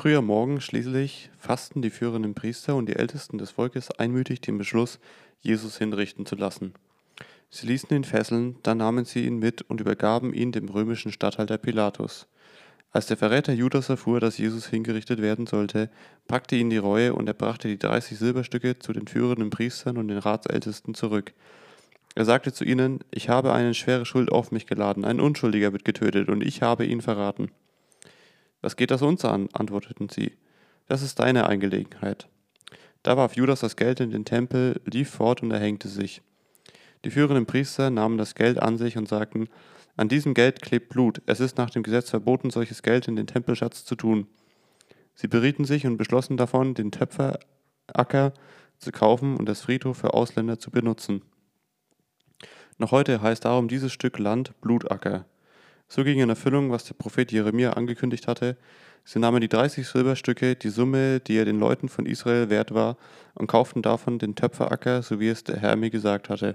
Früh am Morgen schließlich fassten die führenden Priester und die Ältesten des Volkes einmütig den Beschluss, Jesus hinrichten zu lassen. Sie ließen ihn fesseln, dann nahmen sie ihn mit und übergaben ihn dem römischen Statthalter Pilatus. Als der Verräter Judas erfuhr, dass Jesus hingerichtet werden sollte, packte ihn die Reue und er brachte die 30 Silberstücke zu den führenden Priestern und den Ratsältesten zurück. Er sagte zu ihnen, ich habe eine schwere Schuld auf mich geladen, ein Unschuldiger wird getötet und ich habe ihn verraten. Was geht das uns an? antworteten sie. Das ist deine Angelegenheit. Da warf Judas das Geld in den Tempel, lief fort und erhängte sich. Die führenden Priester nahmen das Geld an sich und sagten, an diesem Geld klebt Blut. Es ist nach dem Gesetz verboten, solches Geld in den Tempelschatz zu tun. Sie berieten sich und beschlossen davon, den Töpferacker zu kaufen und das Friedhof für Ausländer zu benutzen. Noch heute heißt darum dieses Stück Land Blutacker. So ging in Erfüllung, was der Prophet Jeremia angekündigt hatte. Sie nahmen die 30 Silberstücke, die Summe, die er den Leuten von Israel wert war, und kauften davon den Töpferacker, so wie es der Herr mir gesagt hatte.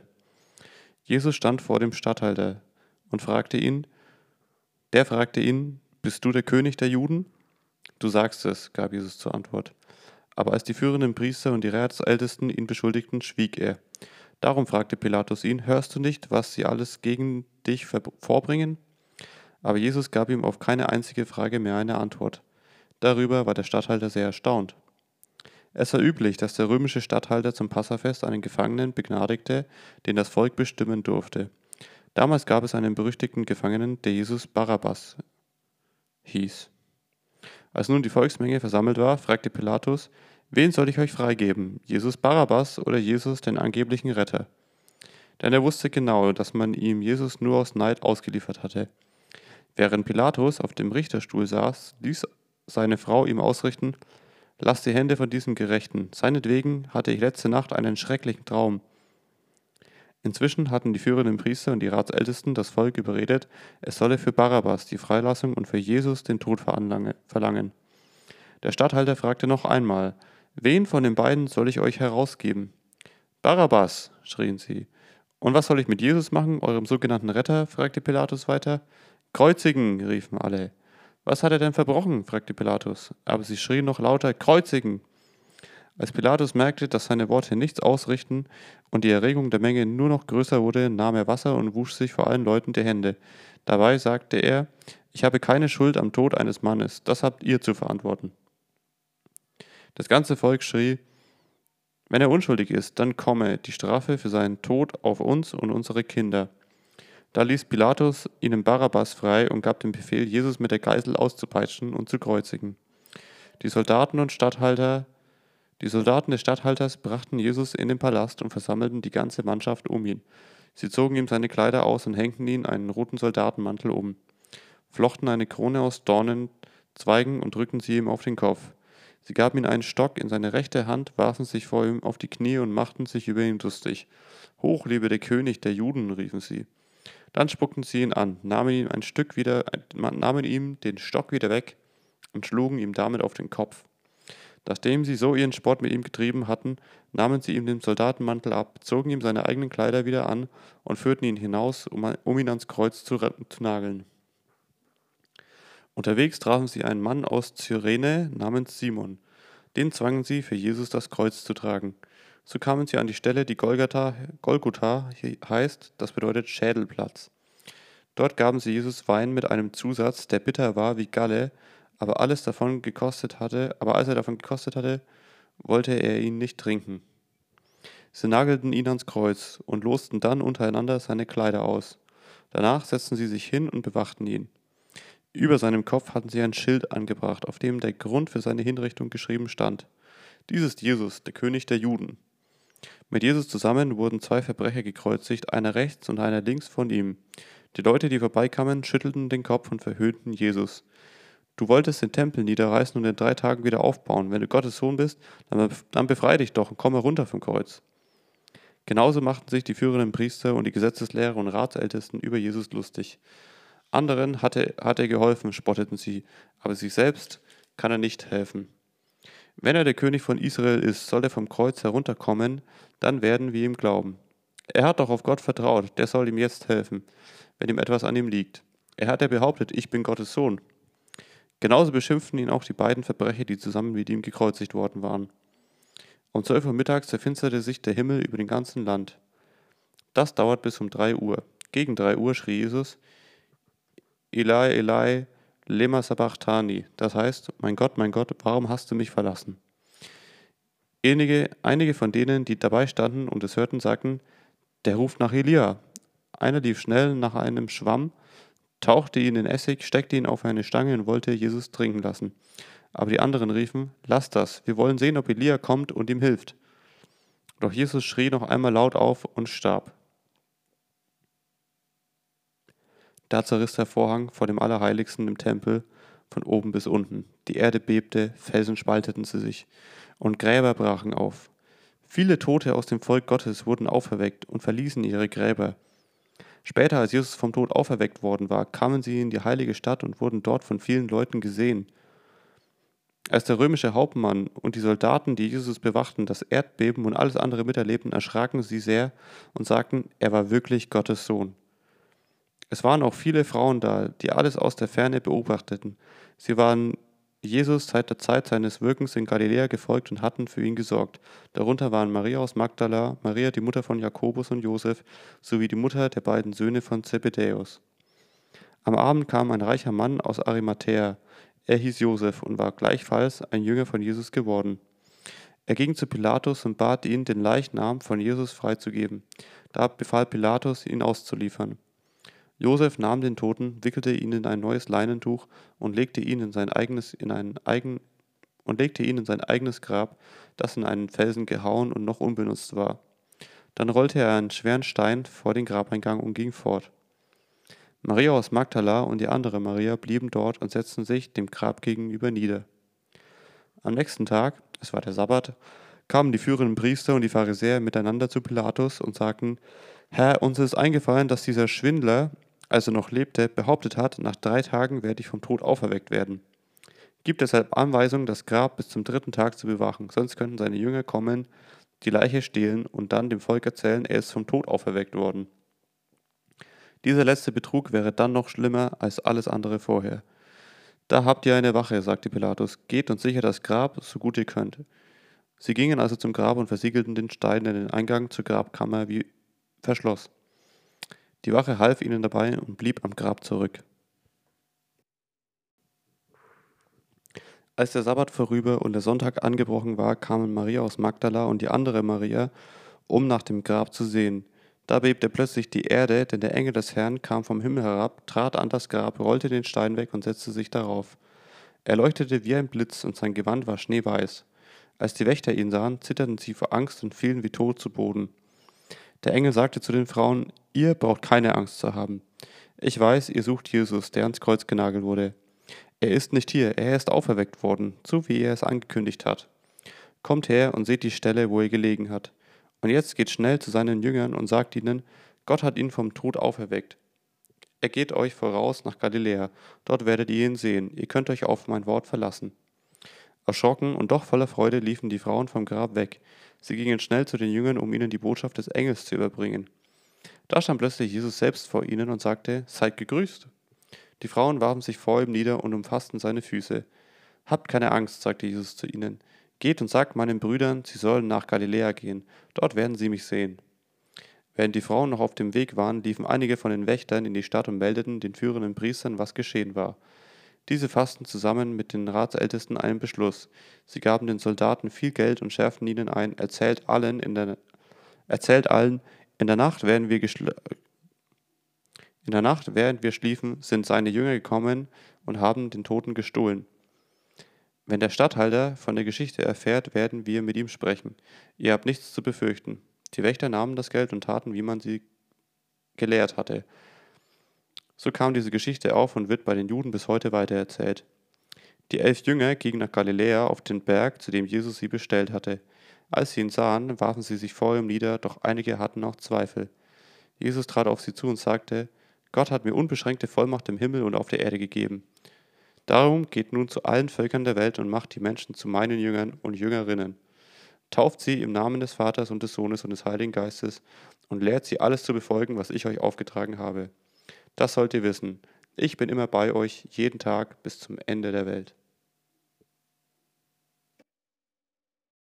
Jesus stand vor dem Statthalter und fragte ihn, der fragte ihn, bist du der König der Juden? Du sagst es, gab Jesus zur Antwort. Aber als die führenden Priester und die Ratsältesten ihn beschuldigten, schwieg er. Darum fragte Pilatus ihn, hörst du nicht, was sie alles gegen dich vorbringen? Aber Jesus gab ihm auf keine einzige Frage mehr eine Antwort. Darüber war der Statthalter sehr erstaunt. Es war üblich, dass der römische Statthalter zum Passafest einen Gefangenen begnadigte, den das Volk bestimmen durfte. Damals gab es einen berüchtigten Gefangenen, der Jesus Barabbas hieß. Als nun die Volksmenge versammelt war, fragte Pilatus, wen soll ich euch freigeben, Jesus Barabbas oder Jesus, den angeblichen Retter? Denn er wusste genau, dass man ihm Jesus nur aus Neid ausgeliefert hatte. Während Pilatus auf dem Richterstuhl saß, ließ seine Frau ihm ausrichten, Lass die Hände von diesem Gerechten, seinetwegen hatte ich letzte Nacht einen schrecklichen Traum. Inzwischen hatten die führenden Priester und die Ratsältesten das Volk überredet, es solle für Barabbas die Freilassung und für Jesus den Tod verlangen. Der Statthalter fragte noch einmal, wen von den beiden soll ich euch herausgeben? Barabbas, schrien sie. Und was soll ich mit Jesus machen, eurem sogenannten Retter? fragte Pilatus weiter. Kreuzigen, riefen alle. Was hat er denn verbrochen? fragte Pilatus. Aber sie schrien noch lauter, Kreuzigen! Als Pilatus merkte, dass seine Worte nichts ausrichten und die Erregung der Menge nur noch größer wurde, nahm er Wasser und wusch sich vor allen Leuten die Hände. Dabei sagte er, ich habe keine Schuld am Tod eines Mannes, das habt ihr zu verantworten. Das ganze Volk schrie, wenn er unschuldig ist, dann komme die Strafe für seinen Tod auf uns und unsere Kinder. Da ließ Pilatus ihnen Barabbas frei und gab den Befehl, Jesus mit der Geisel auszupeitschen und zu kreuzigen. Die Soldaten und Statthalter die Soldaten des Statthalters brachten Jesus in den Palast und versammelten die ganze Mannschaft um ihn. Sie zogen ihm seine Kleider aus und hängten ihn einen roten Soldatenmantel um, flochten eine Krone aus Dornenzweigen und drückten sie ihm auf den Kopf. Sie gaben ihm einen Stock in seine rechte Hand, warfen sich vor ihm auf die Knie und machten sich über ihn lustig. Hoch lebe der König der Juden, riefen sie. Dann spuckten sie ihn an, nahmen ihm ein Stück wieder, nahmen ihm den Stock wieder weg und schlugen ihm damit auf den Kopf. Nachdem sie so ihren Sport mit ihm getrieben hatten, nahmen sie ihm den Soldatenmantel ab, zogen ihm seine eigenen Kleider wieder an und führten ihn hinaus, um, ihn ans Kreuz zu, zu nageln. Unterwegs trafen sie einen Mann aus Cyrene namens Simon. Den zwangen sie, für Jesus das Kreuz zu tragen. So kamen sie an die Stelle, die Golgatha, Golgotha heißt, das bedeutet Schädelplatz. Dort gaben sie Jesus Wein mit einem Zusatz, der bitter war wie Galle, aber alles davon gekostet hatte, aber als er davon gekostet hatte, wollte er ihn nicht trinken. Sie nagelten ihn ans Kreuz und losten dann untereinander seine Kleider aus. Danach setzten sie sich hin und bewachten ihn. Über seinem Kopf hatten sie ein Schild angebracht, auf dem der Grund für seine Hinrichtung geschrieben stand. Dies ist Jesus, der König der Juden. Mit Jesus zusammen wurden zwei Verbrecher gekreuzigt, einer rechts und einer links von ihm. Die Leute, die vorbeikamen, schüttelten den Kopf und verhöhnten Jesus. Du wolltest den Tempel niederreißen und in drei Tagen wieder aufbauen. Wenn du Gottes Sohn bist, dann befreie dich doch und komme runter vom Kreuz. Genauso machten sich die führenden Priester und die Gesetzeslehrer und Ratsältesten über Jesus lustig. Anderen hatte, hat er geholfen, spotteten sie, aber sich selbst kann er nicht helfen. Wenn er der König von Israel ist, soll er vom Kreuz herunterkommen, dann werden wir ihm glauben. Er hat doch auf Gott vertraut, der soll ihm jetzt helfen, wenn ihm etwas an ihm liegt. Er hat ja behauptet, ich bin Gottes Sohn. Genauso beschimpften ihn auch die beiden Verbrecher, die zusammen mit ihm gekreuzigt worden waren. Um 12 Uhr mittags zerfinsterte sich der Himmel über dem ganzen Land. Das dauert bis um 3 Uhr. Gegen 3 Uhr schrie Jesus, Eli, Eli, lema sabachthani, das heißt, mein Gott, mein Gott, warum hast du mich verlassen? Einige, einige von denen, die dabei standen und es hörten, sagten, der ruft nach Elia. Einer lief schnell nach einem Schwamm, tauchte ihn in Essig, steckte ihn auf eine Stange und wollte Jesus trinken lassen. Aber die anderen riefen, lass das, wir wollen sehen, ob Elia kommt und ihm hilft. Doch Jesus schrie noch einmal laut auf und starb. Da zerriss der Vorhang vor dem Allerheiligsten im Tempel von oben bis unten. Die Erde bebte, Felsen spalteten sie sich und Gräber brachen auf. Viele Tote aus dem Volk Gottes wurden auferweckt und verließen ihre Gräber. Später, als Jesus vom Tod auferweckt worden war, kamen sie in die heilige Stadt und wurden dort von vielen Leuten gesehen. Als der römische Hauptmann und die Soldaten, die Jesus bewachten, das Erdbeben und alles andere miterlebten, erschraken sie sehr und sagten, er war wirklich Gottes Sohn. Es waren auch viele Frauen da, die alles aus der Ferne beobachteten. Sie waren Jesus seit der Zeit seines Wirkens in Galiläa gefolgt und hatten für ihn gesorgt. Darunter waren Maria aus Magdala, Maria die Mutter von Jakobus und Josef, sowie die Mutter der beiden Söhne von Zebedäus. Am Abend kam ein reicher Mann aus Arimathäa, er hieß Josef und war gleichfalls ein Jünger von Jesus geworden. Er ging zu Pilatus und bat ihn, den Leichnam von Jesus freizugeben. Da befahl Pilatus, ihn auszuliefern. Josef nahm den Toten, wickelte ihn in ein neues Leinentuch und legte ihn in sein eigenes, in ein eigen, und legte ihn in sein eigenes Grab, das in einen Felsen gehauen und noch unbenutzt war. Dann rollte er einen schweren Stein vor den Grabeingang und ging fort. Maria aus Magdala und die andere Maria blieben dort und setzten sich dem Grab gegenüber nieder. Am nächsten Tag, es war der Sabbat, kamen die führenden Priester und die Pharisäer miteinander zu Pilatus und sagten, Herr, uns ist eingefallen, dass dieser Schwindler, als er noch lebte, behauptet hat, nach drei Tagen werde ich vom Tod auferweckt werden. Gib deshalb Anweisung, das Grab bis zum dritten Tag zu bewachen, sonst könnten seine Jünger kommen, die Leiche stehlen und dann dem Volk erzählen, er ist vom Tod auferweckt worden. Dieser letzte Betrug wäre dann noch schlimmer als alles andere vorher. Da habt ihr eine Wache, sagte Pilatus, geht und sichert das Grab, so gut ihr könnt. Sie gingen also zum Grab und versiegelten den Stein, der den Eingang zur Grabkammer wie verschloss. Die Wache half ihnen dabei und blieb am Grab zurück. Als der Sabbat vorüber und der Sonntag angebrochen war, kamen Maria aus Magdala und die andere Maria, um nach dem Grab zu sehen. Da bebte plötzlich die Erde, denn der Engel des Herrn kam vom Himmel herab, trat an das Grab, rollte den Stein weg und setzte sich darauf. Er leuchtete wie ein Blitz und sein Gewand war schneeweiß. Als die Wächter ihn sahen, zitterten sie vor Angst und fielen wie tot zu Boden. Der Engel sagte zu den Frauen, ihr braucht keine Angst zu haben. Ich weiß, ihr sucht Jesus, der ans Kreuz genagelt wurde. Er ist nicht hier, er ist auferweckt worden, so wie er es angekündigt hat. Kommt her und seht die Stelle, wo er gelegen hat. Und jetzt geht schnell zu seinen Jüngern und sagt ihnen, Gott hat ihn vom Tod auferweckt. Er geht euch voraus nach Galiläa, dort werdet ihr ihn sehen, ihr könnt euch auf mein Wort verlassen. Erschrocken und doch voller Freude liefen die Frauen vom Grab weg. Sie gingen schnell zu den Jüngern, um ihnen die Botschaft des Engels zu überbringen. Da stand plötzlich Jesus selbst vor ihnen und sagte, Seid gegrüßt. Die Frauen warfen sich vor ihm nieder und umfassten seine Füße. Habt keine Angst, sagte Jesus zu ihnen. Geht und sagt meinen Brüdern, sie sollen nach Galiläa gehen, dort werden sie mich sehen. Während die Frauen noch auf dem Weg waren, liefen einige von den Wächtern in die Stadt und meldeten den führenden Priestern, was geschehen war. Diese fassten zusammen mit den Ratsältesten einen Beschluss. Sie gaben den Soldaten viel Geld und schärften ihnen ein, erzählt allen in der erzählt allen, in der Nacht, während wir in der Nacht, während wir schliefen, sind seine Jünger gekommen und haben den Toten gestohlen. Wenn der Statthalter von der Geschichte erfährt, werden wir mit ihm sprechen. Ihr habt nichts zu befürchten. Die Wächter nahmen das Geld und taten, wie man sie gelehrt hatte. So kam diese Geschichte auf und wird bei den Juden bis heute weitererzählt. Die elf Jünger gingen nach Galiläa auf den Berg, zu dem Jesus sie bestellt hatte. Als sie ihn sahen, warfen sie sich vor ihm nieder, doch einige hatten noch Zweifel. Jesus trat auf sie zu und sagte, Gott hat mir unbeschränkte Vollmacht im Himmel und auf der Erde gegeben. Darum geht nun zu allen Völkern der Welt und macht die Menschen zu meinen Jüngern und Jüngerinnen. Tauft sie im Namen des Vaters und des Sohnes und des Heiligen Geistes und lehrt sie alles zu befolgen, was ich euch aufgetragen habe. Das sollt ihr wissen. Ich bin immer bei euch, jeden Tag bis zum Ende der Welt.